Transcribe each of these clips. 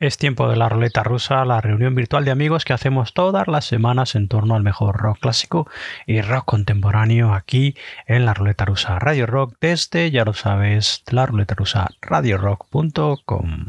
Es tiempo de la ruleta rusa, la reunión virtual de amigos que hacemos todas las semanas en torno al mejor rock clásico y rock contemporáneo aquí en la ruleta rusa Radio Rock desde, ya lo sabes, la ruleta rusa radiorock.com.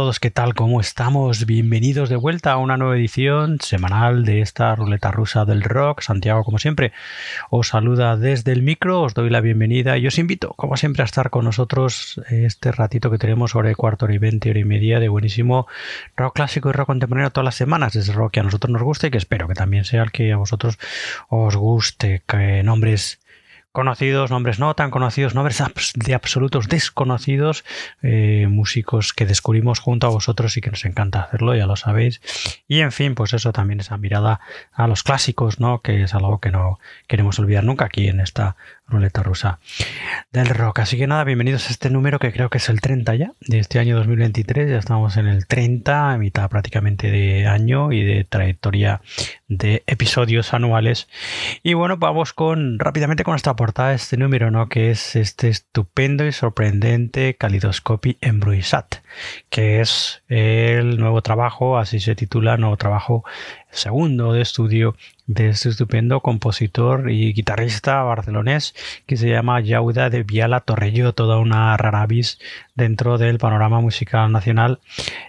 todos, ¿qué tal? ¿Cómo estamos? Bienvenidos de vuelta a una nueva edición semanal de esta ruleta rusa del rock. Santiago, como siempre, os saluda desde el micro, os doy la bienvenida y os invito, como siempre, a estar con nosotros este ratito que tenemos sobre cuarto hora y veinte, hora y media de buenísimo rock clásico y rock contemporáneo todas las semanas. Es rock que a nosotros nos gusta y que espero que también sea el que a vosotros os guste. Que nombres conocidos, nombres no tan conocidos, nombres de absolutos desconocidos, eh, músicos que descubrimos junto a vosotros y que nos encanta hacerlo, ya lo sabéis. Y en fin, pues eso también esa mirada a los clásicos, ¿no? Que es algo que no queremos olvidar nunca aquí en esta ruleta rusa del rock. Así que nada, bienvenidos a este número que creo que es el 30 ya, de este año 2023. Ya estamos en el 30, a mitad prácticamente de año y de trayectoria de episodios anuales. Y bueno, vamos con rápidamente con esta portada este número, ¿no? Que es este estupendo y sorprendente Calidoscopy Embruisat, que es el nuevo trabajo, así se titula, nuevo trabajo segundo de estudio de este estupendo compositor y guitarrista barcelonés que se llama Yauda de Viala Torrello, toda una rara avis dentro del panorama musical nacional,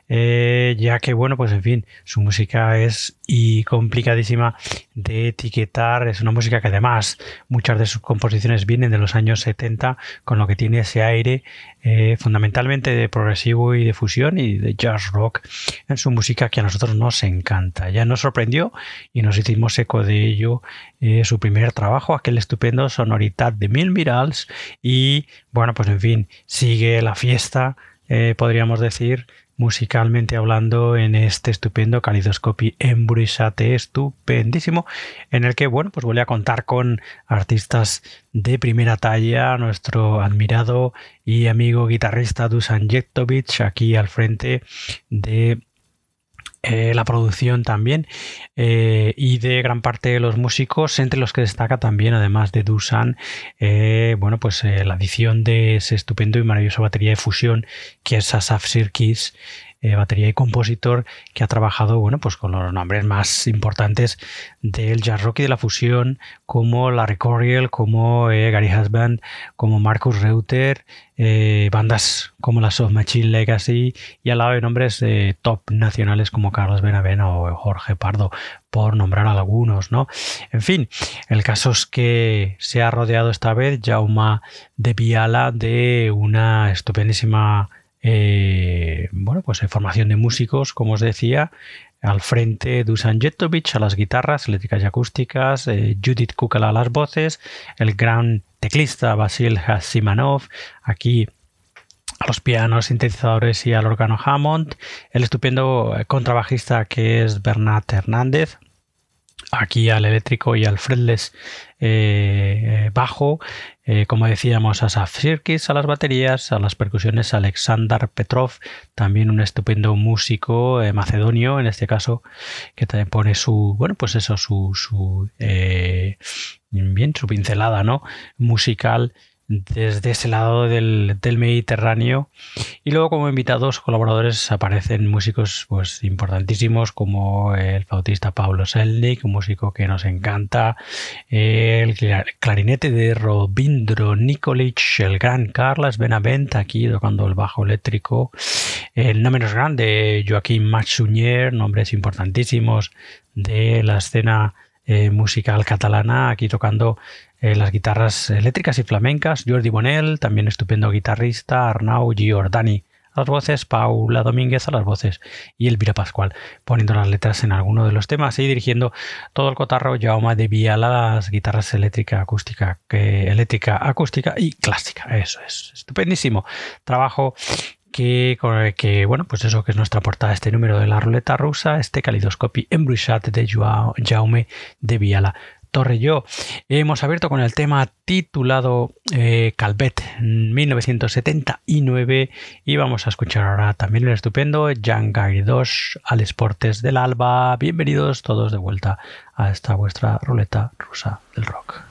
eh, ya que, bueno, pues en fin, su música es y complicadísima de etiquetar, es una música que además muchas de sus composiciones vienen de los años 70, con lo que tiene ese aire eh, fundamentalmente de progresivo y de fusión y de jazz rock en su música que a nosotros nos encanta. Ya nos sorprendió y nos hicimos de ello eh, su primer trabajo, aquel estupendo Sonoridad de Mil Mirals y bueno, pues en fin, sigue la fiesta, eh, podríamos decir, musicalmente hablando en este estupendo Calidoscopy Embruisate estupendísimo en el que bueno pues vuelve a contar con artistas de primera talla nuestro admirado y amigo guitarrista Dusan Jektovic aquí al frente de eh, la producción también eh, y de gran parte de los músicos, entre los que destaca también, además de Dusan, eh, bueno, pues la adición de ese estupendo y maravilloso batería de fusión que es Asaf Sirkis. Batería y compositor que ha trabajado bueno pues con los nombres más importantes del jazz rock y de la fusión como Larry Coriel, como Gary Husband, como Marcus Reuter, eh, bandas como la Soft Machine Legacy y al lado de nombres top nacionales como Carlos Benavena o Jorge Pardo, por nombrar algunos, ¿no? En fin, el caso es que se ha rodeado esta vez Jauma de Viala de una estupendísima eh, bueno, pues formación de músicos, como os decía, al frente Dusan Jetovic a las guitarras eléctricas y acústicas, eh, Judith Kukala a las voces, el gran teclista Basil Hasimanov, aquí a los pianos, sintetizadores y al órgano Hammond, el estupendo contrabajista que es Bernat Hernández, aquí al eléctrico y al fretless eh, eh, bajo, eh, como decíamos, a Sirkis a las baterías, a las percusiones Alexander Petrov, también un estupendo músico macedonio, en este caso, que también pone su, bueno, pues eso, su, su bien, su pincelada, ¿no? Musical desde ese lado del, Mediterráneo. Y luego como invitados colaboradores aparecen músicos pues, importantísimos como el flautista Pablo Selnik, un músico que nos encanta, el clarinete de Robindro Nikolic, el gran Carlos Benavent aquí tocando el bajo eléctrico, el no menos grande Joaquín Machunier, nombres importantísimos de la escena eh, musical catalana, aquí tocando eh, las guitarras eléctricas y flamencas, Jordi Bonel, también estupendo guitarrista, Arnau Giordani a las voces, Paula Domínguez a las voces y Elvira Pascual poniendo las letras en alguno de los temas y dirigiendo todo el cotarro Jaume de Viala las guitarras eléctrica, acústica, eléctrica, acústica y clásica. Eso es estupendísimo trabajo que, bueno, pues eso que es nuestra portada, este número de la ruleta rusa, este calidoscopio Embruixat de Jaume de Viala. Torrelló. Hemos abierto con el tema titulado eh, Calvet 1979 y vamos a escuchar ahora también el estupendo Jan 2 al Esportes del Alba. Bienvenidos todos de vuelta a esta vuestra ruleta rusa del rock.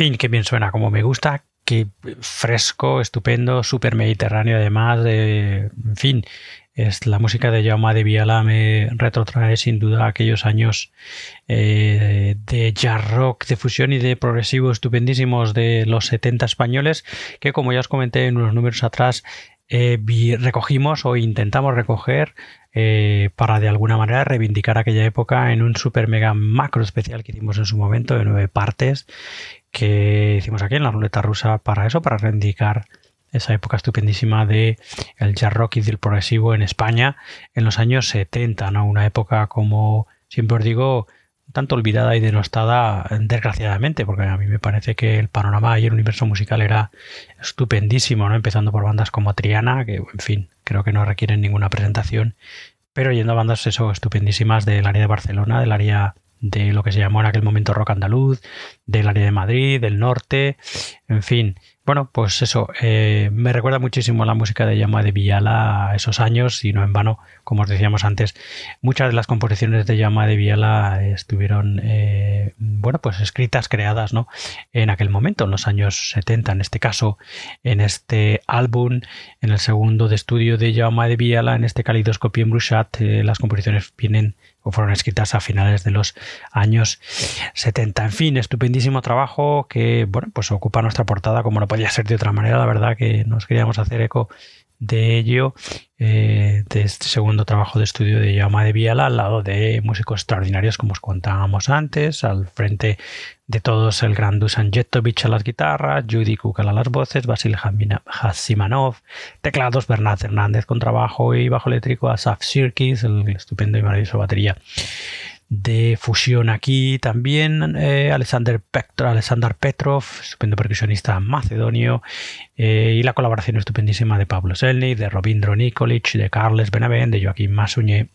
Fin, qué bien suena, como me gusta, qué fresco, estupendo, súper mediterráneo además, de, en fin, es la música de Jaume de Viala me retrotrae sin duda aquellos años eh, de jazz rock, de fusión y de progresivo estupendísimos de los 70 españoles que como ya os comenté en unos números atrás eh, recogimos o intentamos recoger eh, para de alguna manera reivindicar aquella época en un super mega macro especial que hicimos en su momento de nueve partes que hicimos aquí en la ruleta rusa para eso, para reivindicar esa época estupendísima de el jazz rock y del progresivo en España en los años 70, ¿no? Una época como siempre os digo tanto olvidada y denostada desgraciadamente, porque a mí me parece que el panorama y el universo musical era estupendísimo, ¿no? Empezando por bandas como Triana, que en fin, creo que no requieren ninguna presentación, pero yendo a bandas eso estupendísimas del área de Barcelona, del área de lo que se llamó en aquel momento rock andaluz, del área de Madrid, del norte, en fin, bueno, pues eso, eh, me recuerda muchísimo la música de Llama de Villala a esos años y no en vano, como os decíamos antes, muchas de las composiciones de Llama de Villala estuvieron, eh, bueno, pues escritas, creadas, ¿no? En aquel momento, en los años 70, en este caso, en este álbum, en el segundo de estudio de Llama de Villala, en este Calidoscopio en Bruchat, eh, las composiciones vienen o fueron escritas a finales de los años 70. En fin, estupendísimo trabajo que, bueno, pues ocupa nuestra portada como no podía ser de otra manera. La verdad que nos queríamos hacer eco de ello, eh, de este segundo trabajo de estudio de Yama de Viala, al lado de músicos extraordinarios como os contábamos antes, al frente de todos el gran Dusan Jetovic a las guitarras, Judy Kukal a las voces, Basil Hasimanov, teclados, Bernat Hernández con trabajo y bajo eléctrico, Asaf Sirkis, el estupendo y maravilloso batería de fusión aquí también eh, Alexander, Alexander Petrov, estupendo percusionista macedonio, eh, y la colaboración estupendísima de Pablo Selny, de Robindro Nikolic, de Carles Benavent, de Joaquín Masuñé,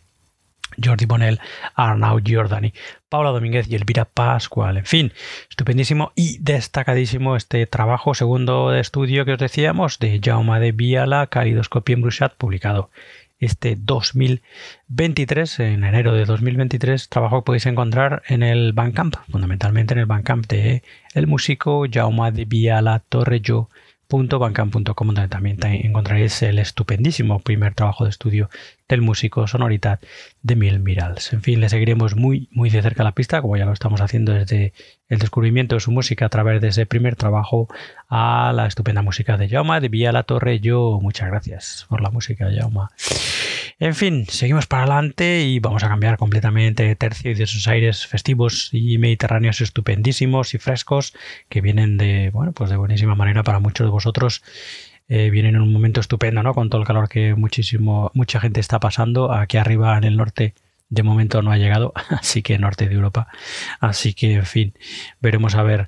Jordi Bonel, Arnaud Giordani, Paula Domínguez y Elvira Pascual. En fin, estupendísimo y destacadísimo este trabajo segundo de estudio que os decíamos de Jaume de Viala, Calidoscopio en Bruchat, publicado este 2023, en enero de 2023, trabajo que podéis encontrar en el Bandcamp, fundamentalmente en el Bandcamp de el músico Jaume de Viala Torrejo .bandcamp.com donde también encontraréis el estupendísimo primer trabajo de estudio del músico Sonoridad de Mil Mirals. En fin, le seguiremos muy muy de cerca la pista, como ya lo estamos haciendo desde el descubrimiento de su música a través de ese primer trabajo a la estupenda música de Jaume de Villa La Torre. Yo muchas gracias por la música, Jaume. En fin, seguimos para adelante y vamos a cambiar completamente de tercio y de esos aires festivos y mediterráneos estupendísimos y frescos que vienen de, bueno, pues de buenísima manera para muchos de vosotros. Eh, vienen en un momento estupendo, ¿no? Con todo el calor que muchísimo, mucha gente está pasando. Aquí arriba en el norte de momento no ha llegado, así que norte de Europa. Así que, en fin, veremos a ver.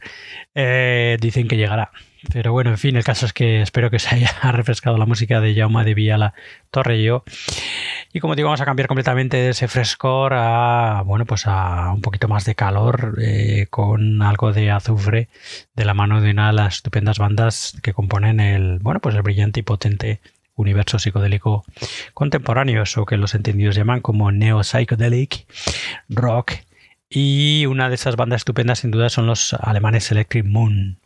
Eh, dicen que llegará. Pero bueno, en fin, el caso es que espero que se haya refrescado la música de Jaume de Viala Torrello. Y como digo, vamos a cambiar completamente de ese frescor a, bueno, pues a un poquito más de calor eh, con algo de azufre de la mano de una de las estupendas bandas que componen el, bueno, pues el brillante y potente universo psicodélico contemporáneo, eso que los entendidos llaman como neo psychedelic rock. Y una de esas bandas estupendas sin duda son los alemanes Electric Moon,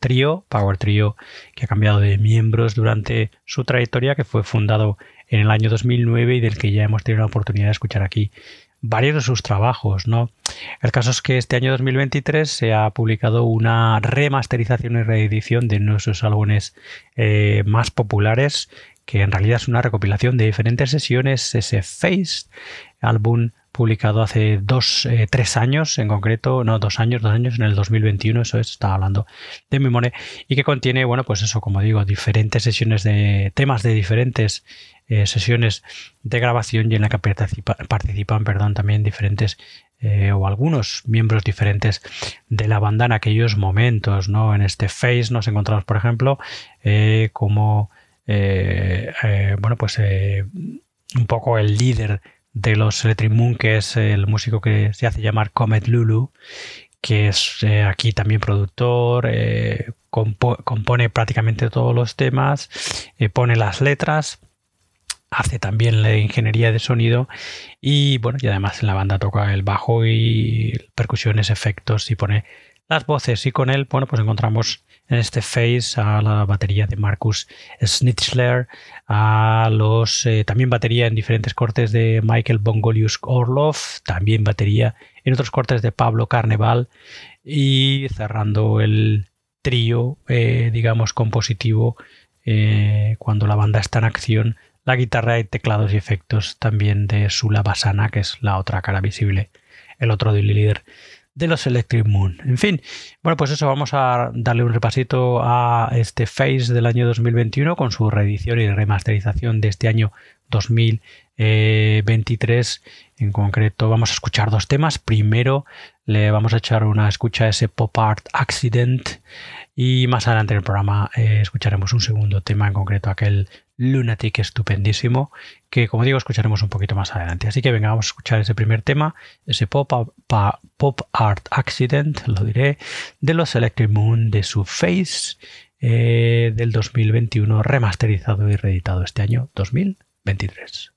trío, Power Trio, que ha cambiado de miembros durante su trayectoria, que fue fundado en el año 2009 y del que ya hemos tenido la oportunidad de escuchar aquí varios de sus trabajos, ¿no? El caso es que este año 2023 se ha publicado una remasterización y reedición de uno de sus álbumes eh, más populares, que en realidad es una recopilación de diferentes sesiones, ese Face, álbum publicado hace dos, eh, tres años en concreto, no, dos años, dos años, en el 2021, eso es, estaba hablando de memoria, y que contiene, bueno, pues eso, como digo, diferentes sesiones de temas de diferentes eh, sesiones de grabación y en la que participan, perdón, también diferentes eh, o algunos miembros diferentes de la banda en aquellos momentos, ¿no? En este Face nos encontramos, por ejemplo, como, bueno, pues un poco el líder de los Electric Moon, que es el músico que se hace llamar Comet Lulu, que es eh, aquí también productor, eh, compone prácticamente todos los temas, eh, pone las letras, hace también la ingeniería de sonido y bueno, y además en la banda toca el bajo y percusiones, efectos y pone las voces. Y con él, bueno, pues encontramos en este face a la batería de Marcus Schnitzler, a los eh, también batería en diferentes cortes de Michael Bongolius Orlov, también batería en otros cortes de Pablo Carneval y cerrando el trío, eh, digamos, compositivo eh, cuando la banda está en acción, la guitarra y teclados y efectos también de Sula Basana, que es la otra cara visible, el otro líder de los Electric Moon. En fin, bueno, pues eso, vamos a darle un repasito a este Face del año 2021 con su reedición y remasterización de este año 2023. En concreto, vamos a escuchar dos temas. Primero, le vamos a echar una escucha a ese Pop Art Accident y más adelante en el programa eh, escucharemos un segundo tema, en concreto aquel Lunatic estupendísimo, que como digo escucharemos un poquito más adelante. Así que venga, vamos a escuchar ese primer tema, ese Pop, Art Accident, lo diré, de los Electric Moon, de su Face eh, del 2021, remasterizado y reeditado este año 2023.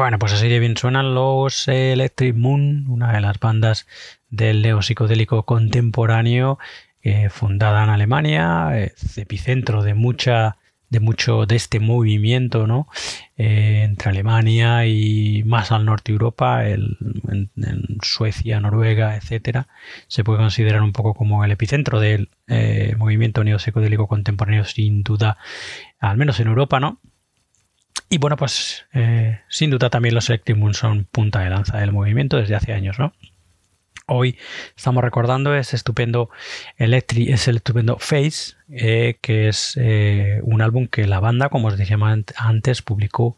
Bueno, pues así de bien suenan los Electric Moon, una de las bandas del neopsicodélico contemporáneo, eh, fundada en Alemania, epicentro de mucha de mucho de este movimiento ¿no? Eh, entre Alemania y más al norte de Europa, en, Suecia, Noruega, etcétera, se puede considerar un poco como el epicentro del eh, movimiento neopsicodélico contemporáneo, sin duda, al menos en Europa, ¿no? Y bueno, pues eh, sin duda también los Electric son punta de lanza del movimiento desde hace años, ¿no? Hoy estamos recordando ese estupendo Electric, es el estupendo Face, eh, que es eh, un álbum que la banda, como os decía antes, publicó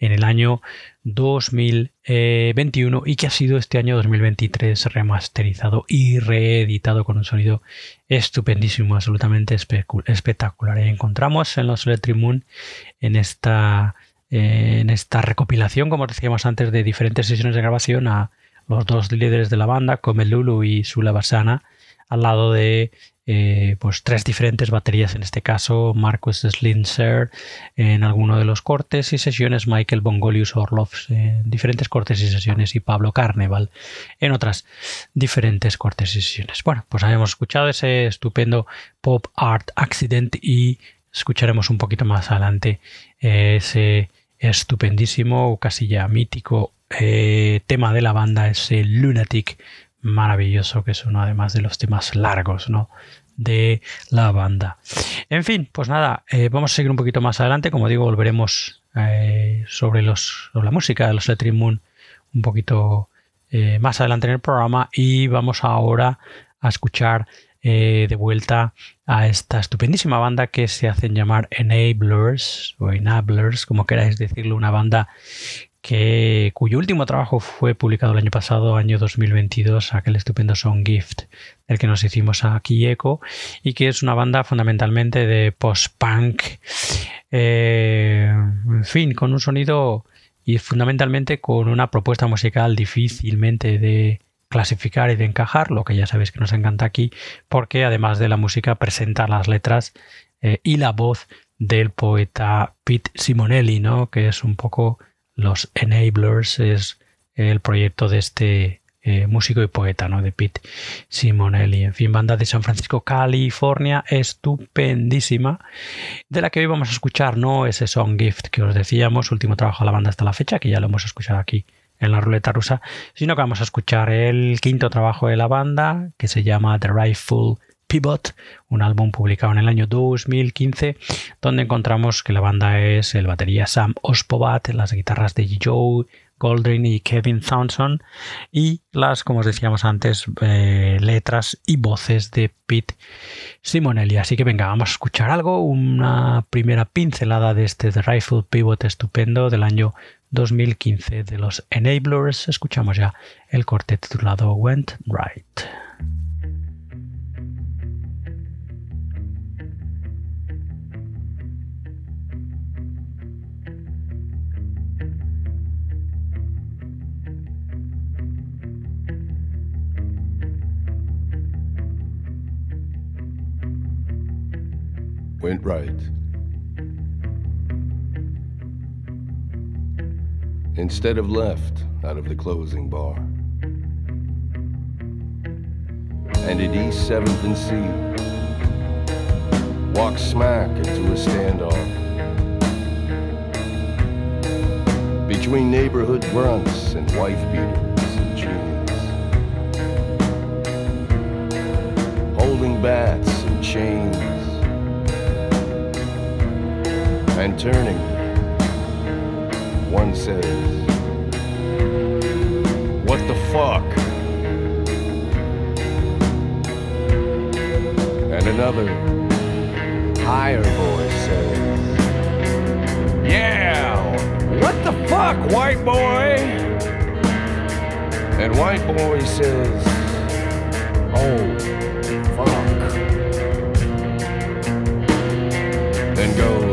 en el año 2021 y que ha sido este año 2023 remasterizado y reeditado con un sonido estupendísimo, absolutamente espectacular. Y encontramos en los Electric Moon en esta, eh, en esta recopilación, como decíamos antes, de diferentes sesiones de grabación a los dos líderes de la banda, Come Lulu y Sula Basana, al lado de eh, pues tres diferentes baterías, en este caso Marcus Slinzer en alguno de los cortes y sesiones, Michael Bongolius Orloff en diferentes cortes y sesiones y Pablo Carneval en otras diferentes cortes y sesiones. Bueno, pues habíamos escuchado ese estupendo Pop Art Accident y escucharemos un poquito más adelante ese estupendísimo, casi ya mítico eh, tema de la banda, ese Lunatic maravilloso, que es uno además de los temas largos, ¿no? de la banda. En fin, pues nada, eh, vamos a seguir un poquito más adelante. Como digo, volveremos eh, sobre, los, la música de los Electric Moon un poquito más adelante en el programa y vamos ahora a escuchar de vuelta a esta estupendísima banda que se hacen llamar Enablers o Enablers, como queráis decirlo, una banda que, cuyo último trabajo fue publicado el año pasado, año 2022, aquel estupendo Song Gift, del que nos hicimos aquí eco, y que es una banda fundamentalmente de post-punk, eh, en fin, con un sonido y fundamentalmente con una propuesta musical difícilmente de clasificar y de encajar, lo que ya sabéis que nos encanta aquí, porque además de la música presenta las letras eh, y la voz del poeta Pete Simonelli, ¿no? que es un poco los Enablers es el proyecto de este eh, músico y poeta, ¿no? De Pete Simonelli. En fin, banda de San Francisco, California, estupendísima, de la que hoy vamos a escuchar, no ese Song Gift que os decíamos, último trabajo de la banda hasta la fecha, que ya lo hemos escuchado aquí en la ruleta rusa, sino que vamos a escuchar el quinto trabajo de la banda, que se llama The Rifle Pivot, un álbum publicado en el año 2015, donde encontramos que la banda es el batería Sam Ospovat, las guitarras de Joe Goldring y Kevin Thompson y las, como os decíamos antes, eh, letras y voces de Pete Simonelli. Así que venga, vamos a escuchar algo, una primera pincelada de este The Rifle Pivot estupendo del año 2015 de los Enablers. Escuchamos ya el corte titulado Went Right. Went right. Instead of left out of the closing bar. And at East 7th and C, walked smack into a standoff. Between neighborhood grunts and wife beaters and jeans. Holding bats and chains and turning. One says, What the fuck? And another, higher voice says, Yeah, what the fuck, white boy? And white boy says, Oh, fuck. Then goes,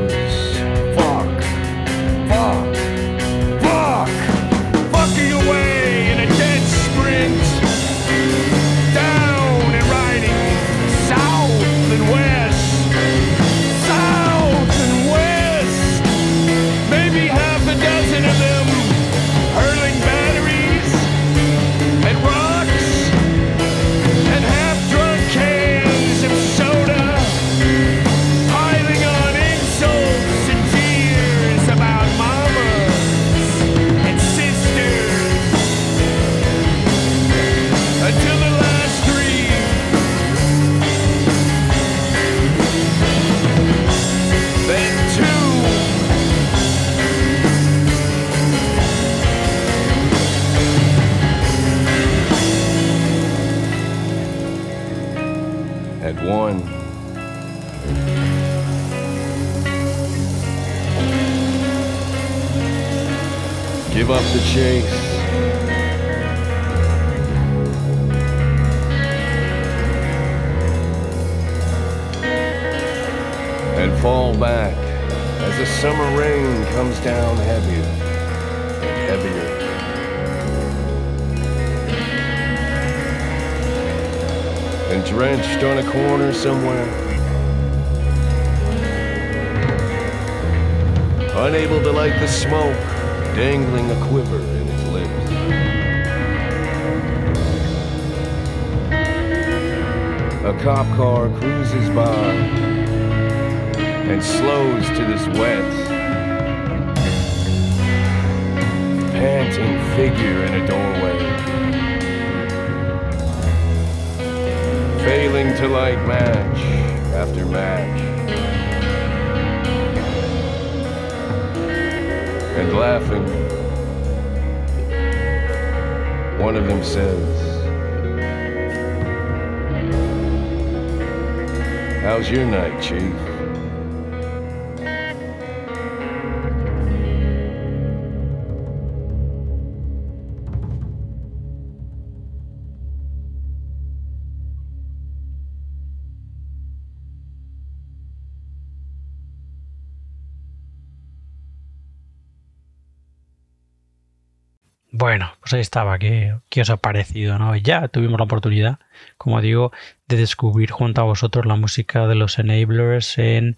Bueno, pues ahí estaba, ¿qué, os ha parecido? ¿no? Ya tuvimos la oportunidad, como digo, de descubrir junto a vosotros la música de los Enablers en,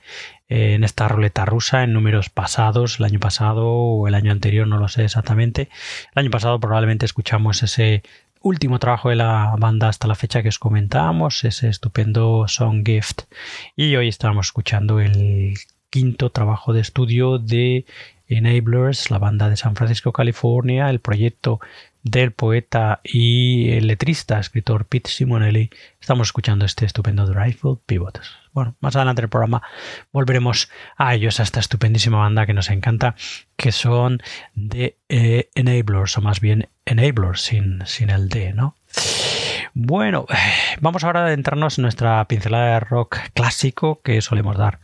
en esta ruleta rusa, en números pasados, el año pasado o el año anterior, no lo sé exactamente. El año pasado probablemente escuchamos ese último trabajo de la banda hasta la fecha que os comentábamos, ese estupendo Song Gift. Y hoy estamos escuchando el quinto trabajo de estudio de Enablers, la banda de San Francisco, California, el proyecto del poeta y letrista, escritor Pete Simonelli. Estamos escuchando este estupendo Driveful Pivot. Bueno, más adelante en el programa volveremos a ellos, a esta estupendísima banda que nos encanta, que son de eh, Enablers, o más bien Enablers, sin, sin el D, ¿no? Bueno, vamos ahora a adentrarnos en nuestra pincelada de rock clásico que solemos dar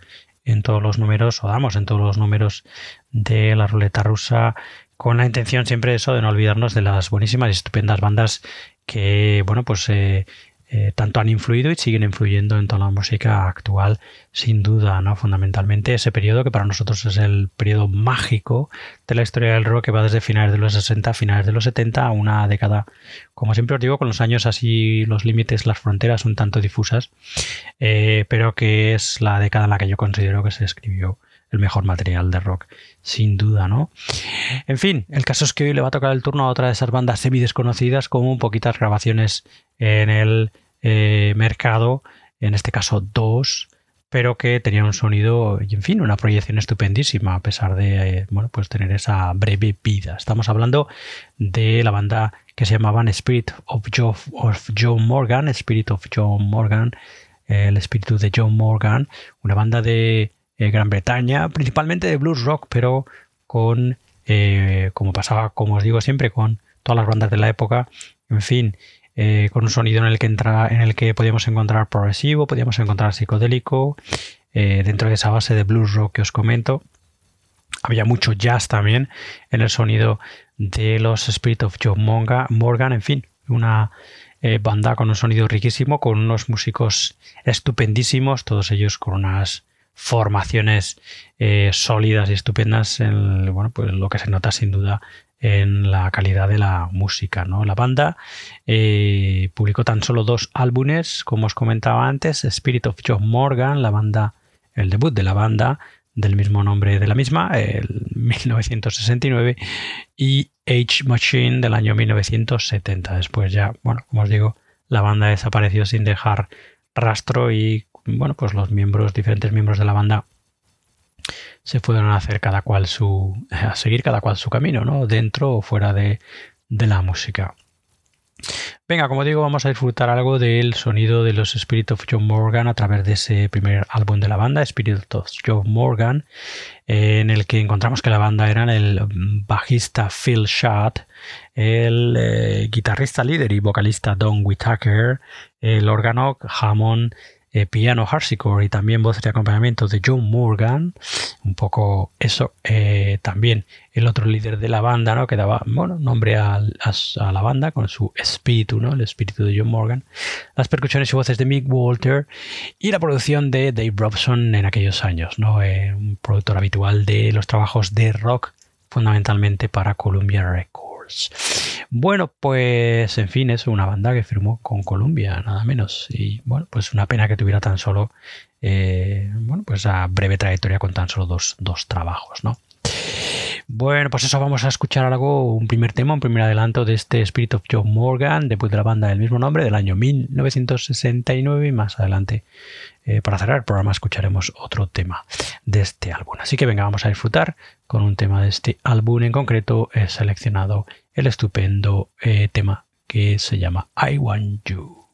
en todos los números, o damos en todos los números de la ruleta rusa, con la intención siempre eso de no olvidarnos de las buenísimas y estupendas bandas que, bueno, pues eh, eh, tanto han influido y siguen influyendo en toda la música actual, sin duda, ¿no? Fundamentalmente ese periodo que para nosotros es el periodo mágico de la historia del rock que va desde finales de los 60 a finales de los 70 a una década, como siempre os digo, con los años así los límites, las fronteras un tanto difusas, eh, pero que es la década en la que yo considero que se escribió el mejor material de rock, sin duda, ¿no? En fin, el caso es que hoy le va a tocar el turno a otra de esas bandas semi desconocidas con un poquitas grabaciones en el eh, mercado, en este caso dos, pero que tenía un sonido y en fin, una proyección estupendísima a pesar de eh, bueno, pues tener esa breve vida. Estamos hablando de la banda que se llamaban Spirit of Joe, of Joe Morgan, Spirit of Joe Morgan, el espíritu de Joe Morgan, una banda de eh, Gran Bretaña, principalmente de blues rock, pero con, eh, como pasaba, como os digo siempre, con todas las bandas de la época, en fin, eh, con un sonido en el que entra, en el que podíamos encontrar progresivo, podíamos encontrar psicodélico, dentro de esa base de blues rock que os comento. Había mucho jazz también en el sonido de los Spirit of Joe Morgan, en fin, una banda con un sonido riquísimo, con unos músicos estupendísimos, todos ellos con unas formaciones eh, sólidas y estupendas en bueno, pues lo que se nota sin duda en la calidad de la música. ¿no? La banda eh, publicó tan solo dos álbumes, como os comentaba antes, Spirit of John Morgan, la banda, el debut de la banda del mismo nombre de la misma, el 1969, y Age Machine del año 1970. Después ya, bueno, como os digo, la banda desapareció sin dejar rastro y bueno, pues los miembros, diferentes miembros de la banda se fueron a hacer cada cual su, a seguir cada cual su camino, ¿no? Dentro o fuera de, la música. Venga, como digo, vamos a disfrutar algo del sonido de los Spirit of John Morgan a través de ese primer álbum de la banda, Spirit of John Morgan, en el que encontramos que la banda eran el bajista Phil Shot, el eh, guitarrista líder y vocalista Don Whitaker, el órgano Hammond, eh, piano harpsichord y también voz de acompañamiento de John Morgan, un poco eso, eh, también el otro líder de la banda, ¿no? que daba bueno, nombre a, a, la banda con su espíritu, ¿no? el espíritu de John Morgan, las percusiones y voces de Mick Walter y la producción de Dave Robson en aquellos años, ¿no? Eh, un productor habitual de los trabajos de rock fundamentalmente para Columbia Records. Bueno, pues en fin, es una banda que firmó con Columbia, nada menos. Y bueno, pues una pena que tuviera tan solo, eh, bueno, pues a breve trayectoria con tan solo dos, dos trabajos, ¿no? Bueno, pues eso vamos a escuchar algo, un primer tema, un primer adelanto de este Spirit of John Morgan, después de la banda del mismo nombre, del año 1969 y más adelante, eh, para cerrar el programa, escucharemos otro tema de este álbum. Así que venga, vamos a disfrutar con un tema de este álbum en concreto, he seleccionado el estupendo eh, tema que se llama I Want You.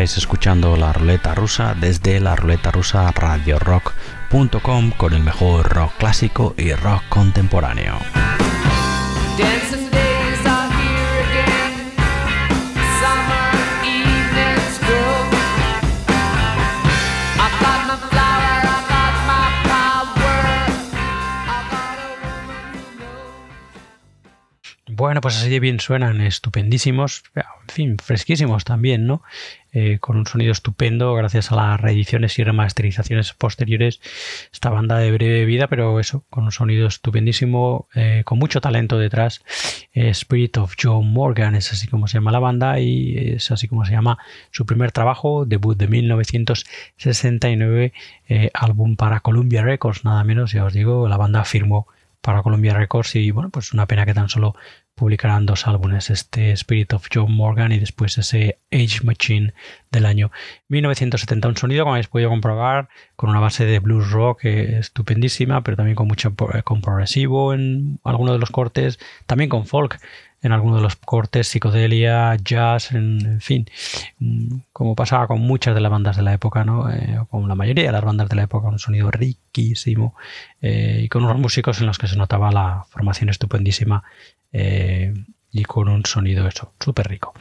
Estáis escuchando la ruleta rusa desde la ruleta rusa radio rock.com con el mejor rock clásico y rock contemporáneo. Pues así de bien suenan, estupendísimos, en fin, fresquísimos también, ¿no? Eh, con un sonido estupendo gracias a las reediciones y remasterizaciones posteriores. Esta banda de breve vida, pero eso, con un sonido estupendísimo, eh, con mucho talento detrás. Eh, Spirit of Joe Morgan es así como se llama la banda y es así como se llama su primer trabajo, debut de 1969, eh, álbum para Columbia Records, nada menos, ya os digo, la banda firmó para Columbia Records y bueno, pues una pena que tan solo publicarán dos álbumes, este Spirit of Joe Morgan y después ese Age Machine del año 1970. Un sonido, como habéis podido comprobar, con una base de blues rock eh, estupendísima, pero también con mucho pro- con progresivo en algunos de los cortes, también con folk en algunos de los cortes, psicodelia, jazz, en, fin, mm, como pasaba con muchas de las bandas de la época, ¿no? Eh, con la mayoría de las bandas de la época, un sonido riquísimo eh, y con unos músicos en los que se notaba la formación estupendísima eh, y con un sonido eso, súper rico.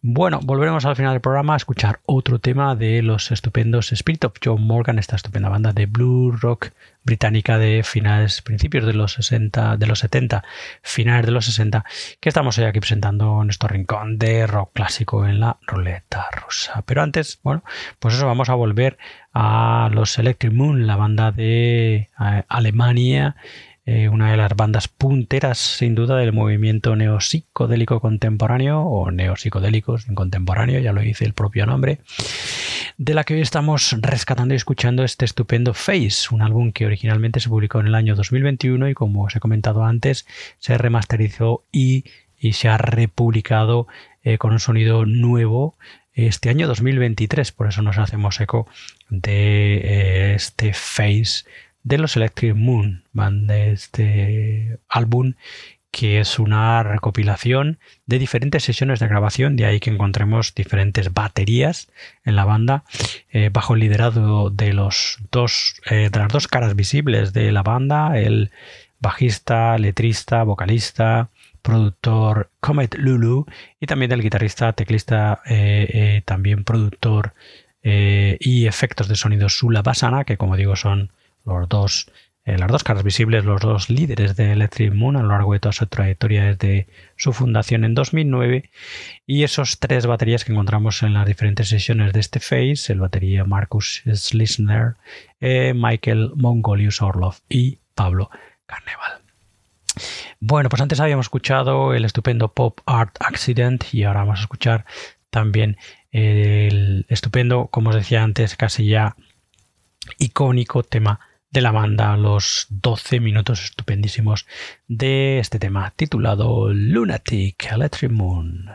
Bueno, volveremos al final del programa a escuchar otro tema de los estupendos Spirit of John Morgan, esta estupenda banda de blues rock británica de finales, principios de los 60, de los 70, finales de los 60, que estamos hoy aquí presentando en nuestro rincón de rock clásico en la ruleta rusa. Pero antes, bueno, pues eso, vamos a volver a los Electric Moon, la banda de eh, Alemania, eh, una de las bandas punteras sin duda del movimiento neopsicodélico contemporáneo o neopsicodélicos en contemporáneo, ya lo dice el propio nombre, de la que hoy estamos rescatando y escuchando este estupendo Face, un álbum que originalmente se publicó en el año 2021 y como os he comentado antes, se remasterizó y, y se ha republicado eh, con un sonido nuevo este año 2023, por eso nos hacemos eco de eh, este Face de los Electric Moon, van de este álbum que es una recopilación de diferentes sesiones de grabación, de ahí que encontremos diferentes baterías en la banda, eh, bajo el liderazgo de los dos, eh, de las dos caras visibles de la banda, el bajista, letrista, vocalista, productor Comet Lulu y también del guitarrista, teclista, eh, también productor y efectos de sonido Sula Basana, que como digo son los dos, eh, las dos caras visibles, los dos líderes de Electric Moon a lo largo de toda su trayectoria desde su fundación en 2009 y esos tres baterías que encontramos en las diferentes sesiones de este Face, el batería Marcus Schlisner, eh, Michael Mongolius Orlov y Pablo Carneval. Bueno, pues antes habíamos escuchado el estupendo Pop Art Accident y ahora vamos a escuchar también el estupendo, como os decía antes, casi ya icónico tema de la banda, los 12 minutos estupendísimos de este tema titulado Lunatic Electric Moon.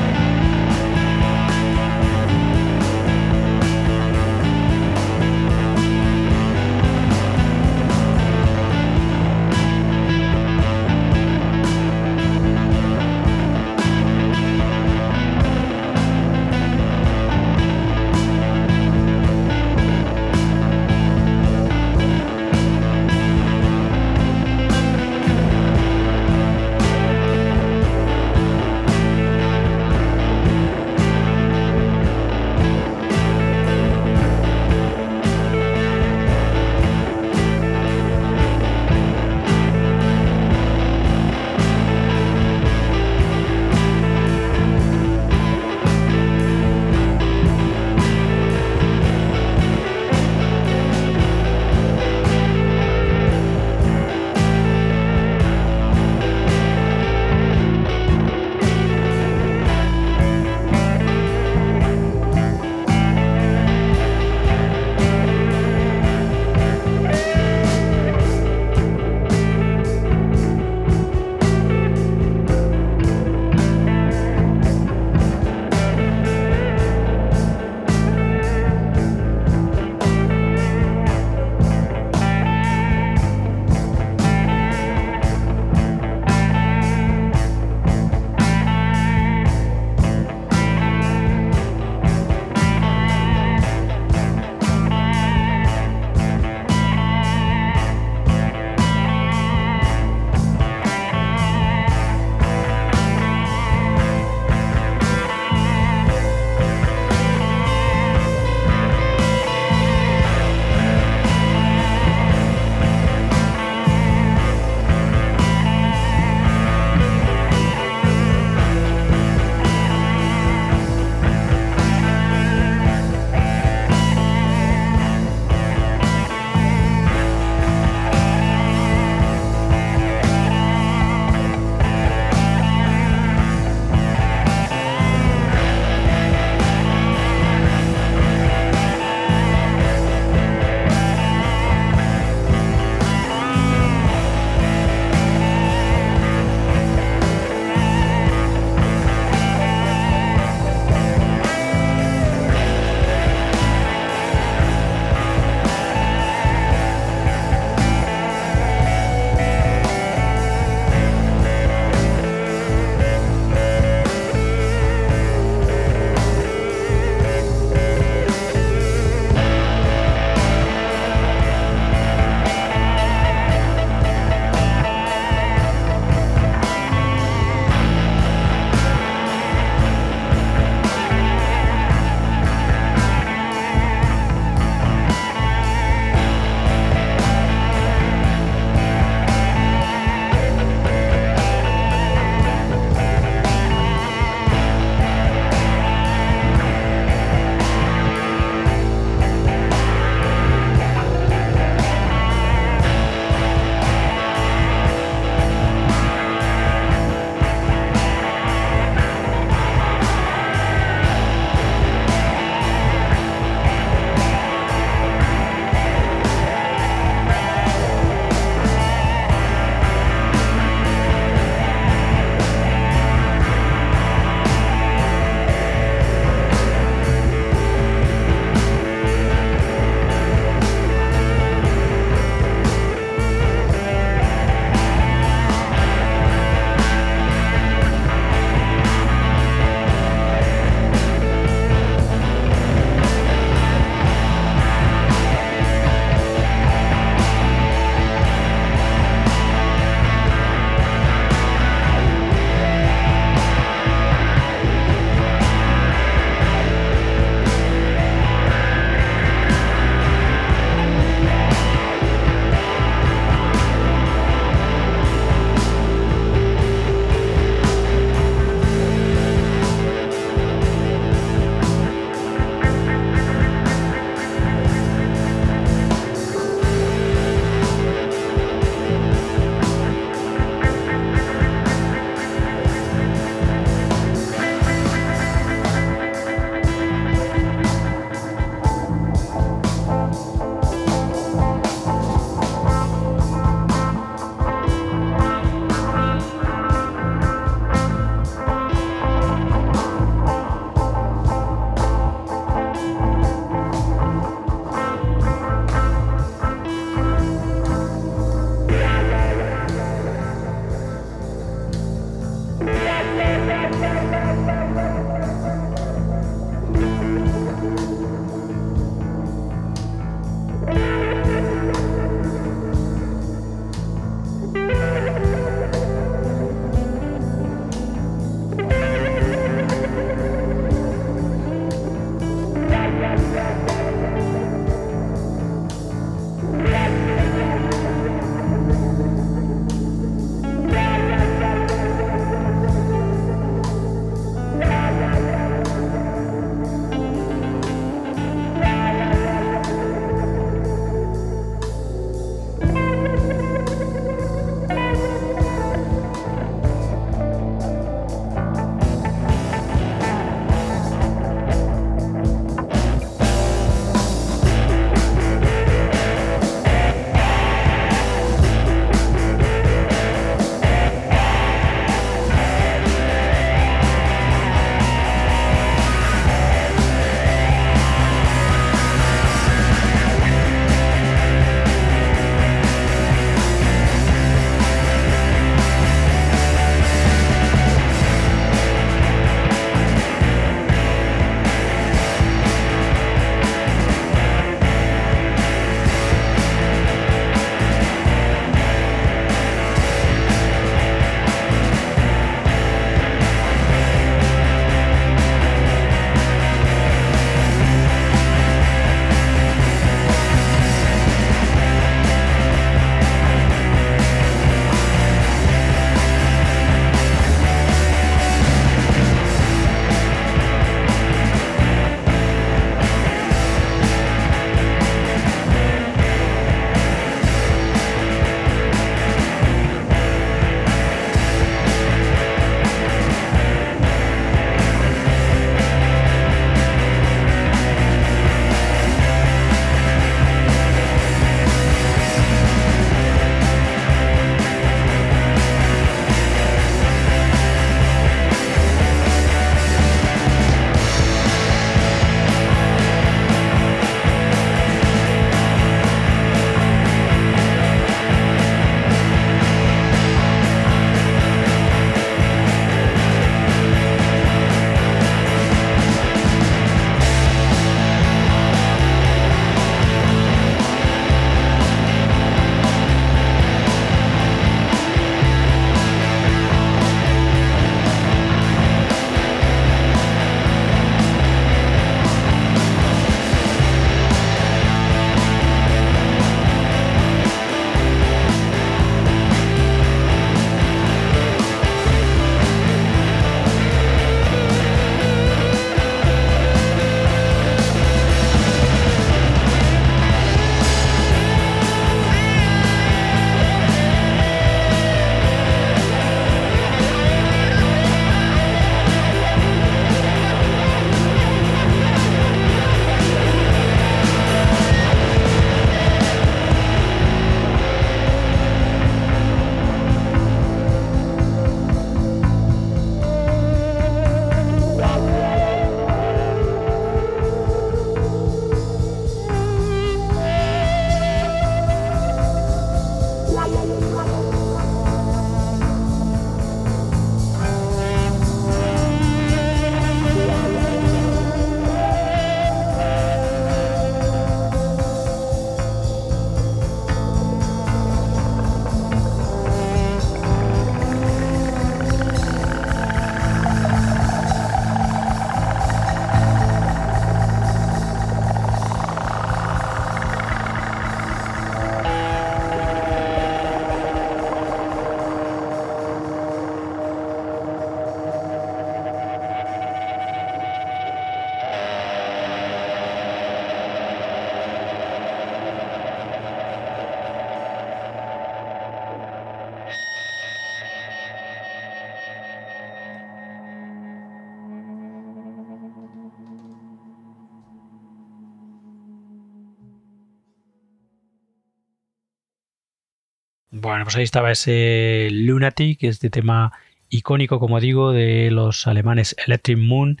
Bueno, pues ahí estaba ese Lunatic, este tema icónico, como digo, de los alemanes Electric Moon,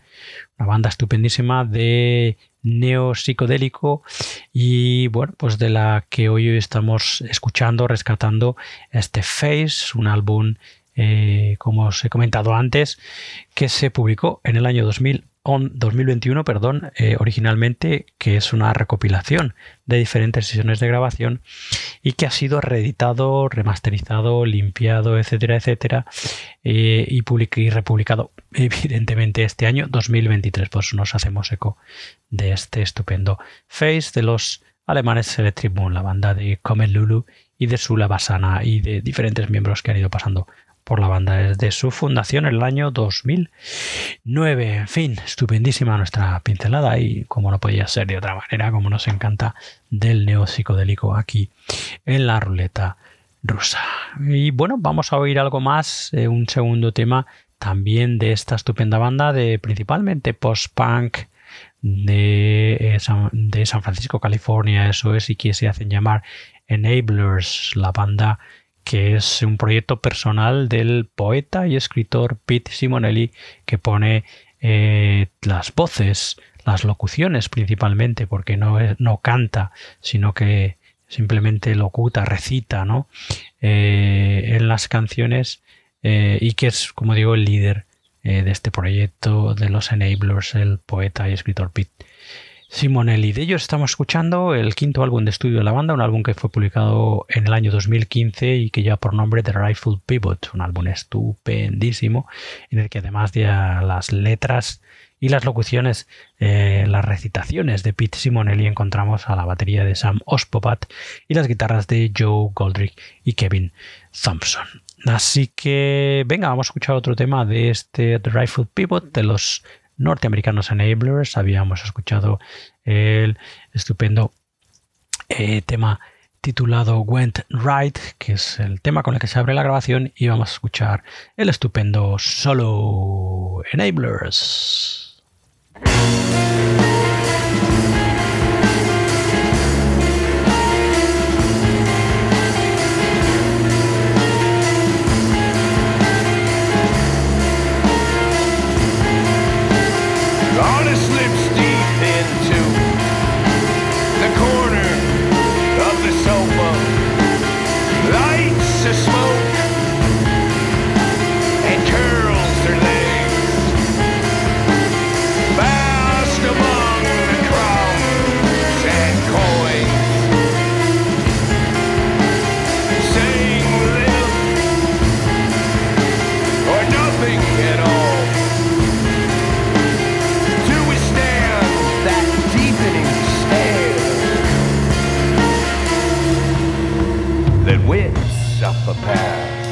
una banda estupendísima de neo psicodélico y bueno, pues de la que hoy estamos escuchando, rescatando este Face, un álbum, eh, como os he comentado antes, que se publicó en el año 2000 on 2021, perdón, eh, originalmente, que es una recopilación de diferentes sesiones de grabación y que ha sido reeditado, remasterizado, limpiado, etcétera, etcétera, eh, y, y republicado evidentemente este año 2023. Pues nos hacemos eco de este estupendo Face de los alemanes Electric Moon, la banda de Comet Lulu y de Sula Basana y de diferentes miembros que han ido pasando por la banda desde su fundación en el año 2009. En fin, estupendísima nuestra pincelada y como no podía ser de otra manera, como nos encanta del neo psicodélico aquí en la ruleta rusa. Y bueno, vamos a oír algo más, eh, un segundo tema también de esta estupenda banda de principalmente post-punk eh, de San Francisco, California, eso es, y que se hacen llamar Enablers, la banda que es un proyecto personal del poeta y escritor Pete Simonelli que pone eh, las voces, las locuciones principalmente, porque no, no canta, sino que simplemente locuta, recita, ¿no? Eh, en las canciones eh, y que es, como digo, el líder de este proyecto de los Enablers, el poeta y escritor Pete Simonelli. De ellos estamos escuchando el quinto álbum de estudio de la banda, un álbum que fue publicado en el año 2015 y que lleva por nombre The Rifle Pivot, un álbum estupendísimo en el que además de las letras y las locuciones, eh, las recitaciones de Pete Simonelli encontramos a la batería de Sam Ospopat y las guitarras de Joe Goldrick y Kevin Thompson. Así que venga, vamos a escuchar otro tema de este The Rifle Pivot de los norteamericanos Enablers. Habíamos escuchado el estupendo eh, tema titulado Went Right, que es el tema con el que se abre la grabación, y vamos a escuchar el estupendo Solo Enablers. Whips up a path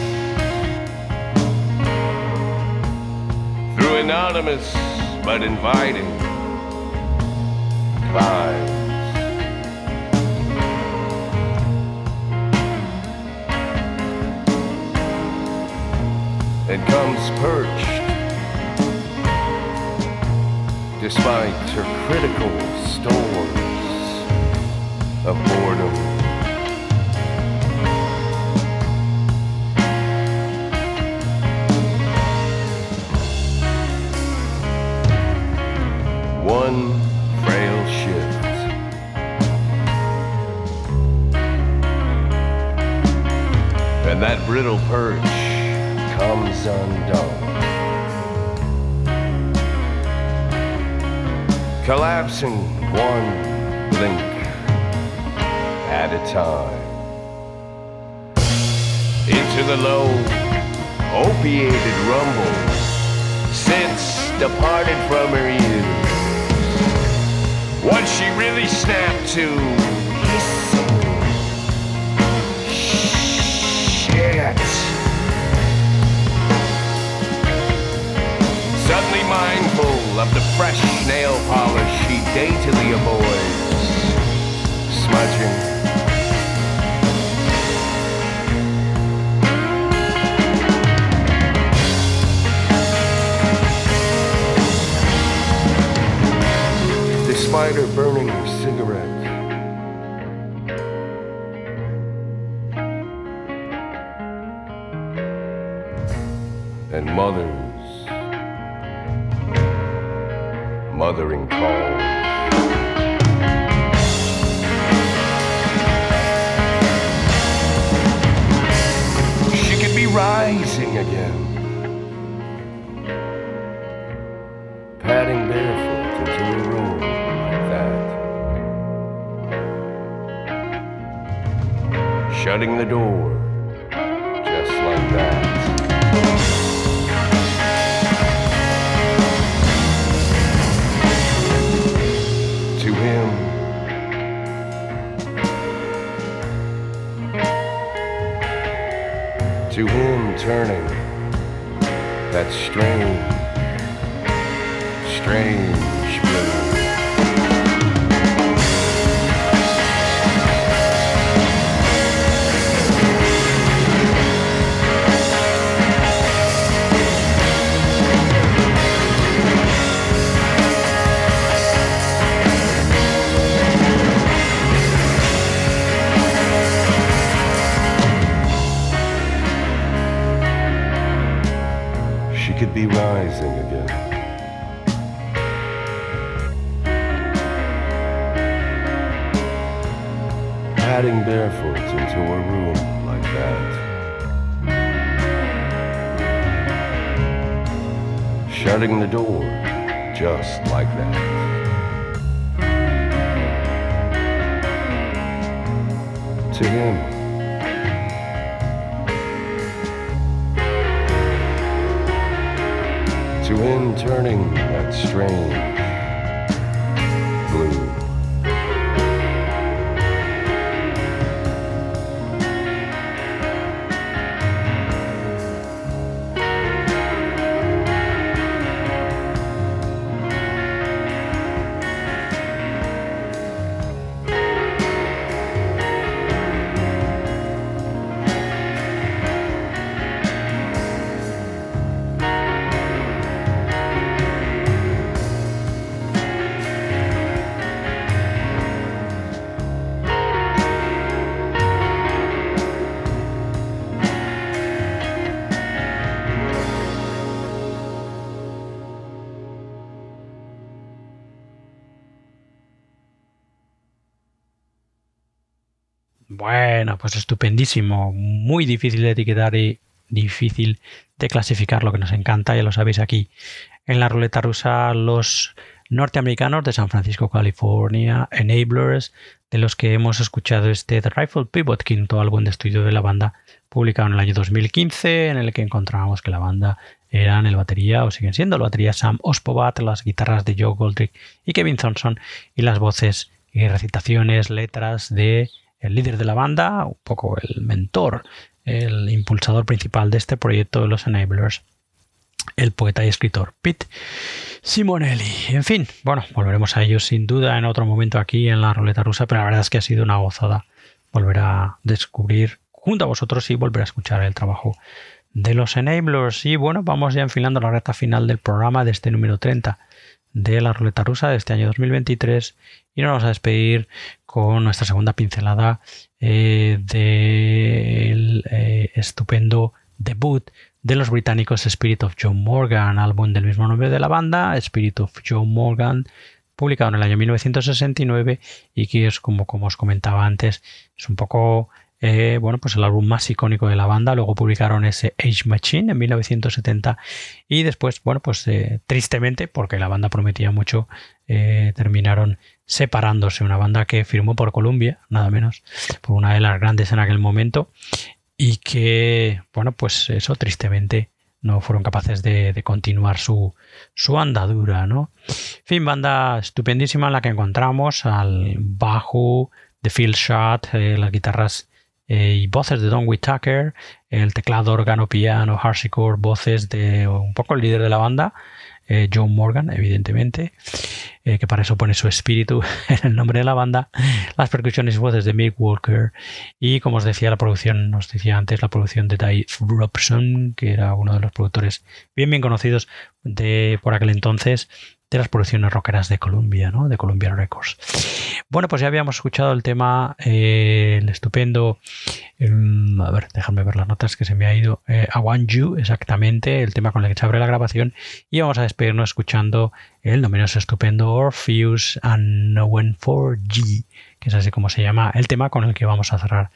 through anonymous but inviting vines. And comes perched despite her critical stores of boredom. One frail shift. And that brittle perch comes undone. collapsing one blink at a time into the low opiated rumble since departed from her ears what she really snapped to. Shit. Suddenly mindful of the fresh nail polish she daintily avoids, smudging. spider burning could be rising again. Padding barefoot into a room like that. Shutting the door just like that. To him. To him turning that strange estupendísimo. Muy difícil de etiquetar y difícil de clasificar lo que nos encanta, ya lo sabéis aquí en la ruleta rusa, los norteamericanos de San Francisco, California, Enablers, de los que hemos escuchado este The Rifle Pivot, quinto álbum de estudio de la banda, publicado en el año 2015, en el que encontrábamos que la banda eran el batería, o siguen siendo el batería Sam Ospovat, las guitarras de Joe Goldrick y Kevin Thompson, y las voces y recitaciones, letras de el líder de la banda, un poco el mentor, el impulsador principal de este proyecto de los Enablers, el poeta y escritor Pete Simonelli. En fin, bueno, volveremos a ellos sin duda en otro momento aquí en la ruleta rusa, pero la verdad es que ha sido una gozada volver a descubrir junto a vosotros y volver a escuchar el trabajo de los Enablers. Y bueno, vamos ya enfilando la recta final del programa de este número 30 de la ruleta rusa de este año 2023 y nos vamos a despedir con nuestra segunda pincelada eh, del eh, estupendo debut de los británicos Spirit of Joe Morgan, álbum del mismo nombre de la banda, Spirit of Joe Morgan, publicado en el año 1969 y que es como, como os comentaba antes, es un poco eh, bueno, pues el álbum más icónico de la banda. Luego publicaron ese Age Machine en 1970 y después, bueno, pues eh, tristemente, porque la banda prometía mucho, eh, terminaron separándose. Una banda que firmó por Columbia, nada menos, por una de las grandes en aquel momento y que, bueno, pues eso tristemente no fueron capaces de, continuar su, su, andadura, ¿no? En fin, banda estupendísima en la que encontramos al bajo de Phil Shot, las guitarras eh, y voces de Don Whittaker, el teclado, órgano, piano, harpsichord, voces de un poco el líder de la banda, eh, John Morgan, evidentemente, eh, que para eso pone su espíritu en el nombre de la banda, las percusiones y voces de Mick Walker. Y, como os decía, la producción, nos decía antes, la producción de Dave Robson, que era uno de los productores bien bien conocidos de por aquel entonces de las producciones rockeras de Columbia, ¿no? De Columbia Records. Bueno, pues ya habíamos escuchado el tema, eh, el estupendo, a ver, déjame ver las notas que se me ha ido, eh, I You, exactamente, el tema con el que se abre la grabación, y vamos a despedirnos escuchando el no menos estupendo Orpheus Unknown 4G, que es así como se llama el tema con el que vamos a cerrar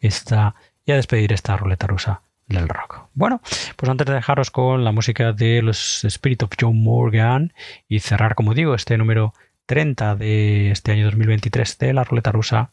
esta y a despedir esta ruleta rusa del rock. Bueno, pues antes de dejaros con la música de los Spirit of Joe Morgan y cerrar, como digo, este número 30 de este año 2023 de la ruleta rusa.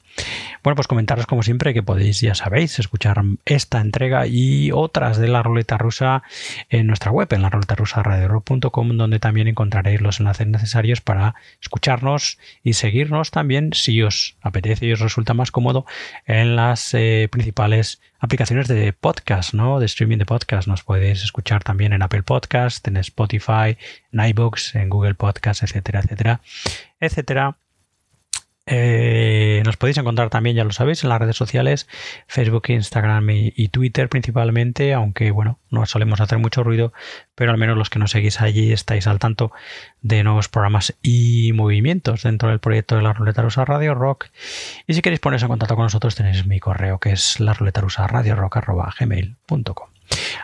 Bueno, pues comentaros como siempre que podéis, ya sabéis, escuchar esta entrega y otras de la ruleta rusa en nuestra web, en la ruleta rusa radio.com, donde también encontraréis los enlaces necesarios para escucharnos y seguirnos también, si os apetece y os resulta más cómodo, en las eh, principales aplicaciones de podcast, ¿no? De streaming de podcast. Nos podéis escuchar también en Apple Podcast, en Spotify, en iBooks, en Google Podcast, etcétera, etcétera, etcétera. Eh, nos podéis encontrar también, ya lo sabéis, en las redes sociales, Facebook, Instagram y, Twitter principalmente, aunque bueno, no solemos hacer mucho ruido, pero al menos los que nos seguís allí estáis al tanto de nuevos programas y movimientos dentro del proyecto de la Ruleta Rusa Radio Rock. Y si queréis poneros en contacto con nosotros, tenéis mi correo que es la ruleta rusa radio rock gmail.com.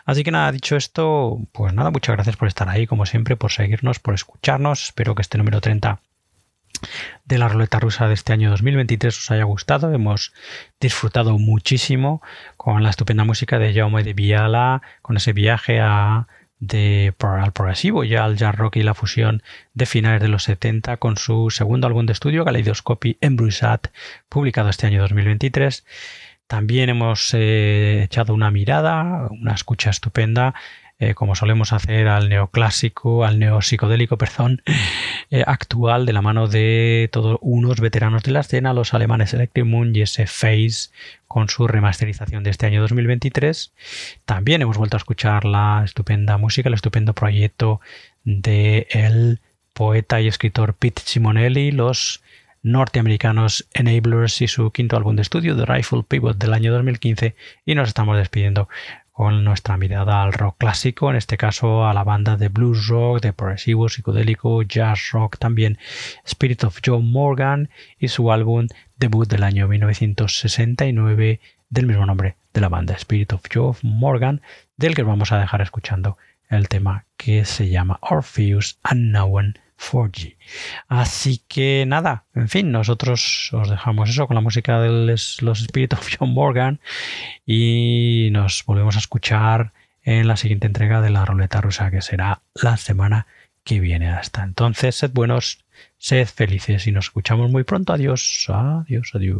Así que nada, dicho esto, pues nada, muchas gracias por estar ahí, como siempre, por seguirnos, por escucharnos. Espero que este número 30 de la ruleta rusa de este año 2023 os haya gustado. Hemos disfrutado muchísimo con la estupenda música de Jaume de Viala, con ese viaje a, de, al progresivo, ya al jazz rock y la fusión de finales de los 70 con su segundo álbum de estudio, Kaleidoscopy Embrusat, publicado este año 2023. También hemos eh, echado una mirada, una escucha estupenda eh, como solemos hacer al neoclásico, al neopsicodélico, perdón, eh, actual de la mano de todos unos veteranos de la escena, los alemanes Electric Moon y ese Face con su remasterización de este año 2023. También hemos vuelto a escuchar la estupenda música, el estupendo proyecto de el poeta y escritor Pete Simonelli, los norteamericanos Enablers y su quinto álbum de estudio, The Rifle Pivot del año 2015, y nos estamos despidiendo con nuestra mirada al rock clásico, en este caso a la banda de blues rock, de progresivo, psicodélico, jazz rock también, Spirit of Joe Morgan y su álbum debut del año 1969 del mismo nombre de la banda, Spirit of Joe Morgan, del que vamos a dejar escuchando el tema que se llama Orpheus Unknown 4G. Así que nada, en fin, nosotros os dejamos eso con la música de los Spirit of John Morgan y nos volvemos a escuchar en la siguiente entrega de la ruleta rusa que será la semana que viene. Hasta entonces, sed buenos, sed felices y nos escuchamos muy pronto. Adiós, adiós, adiós.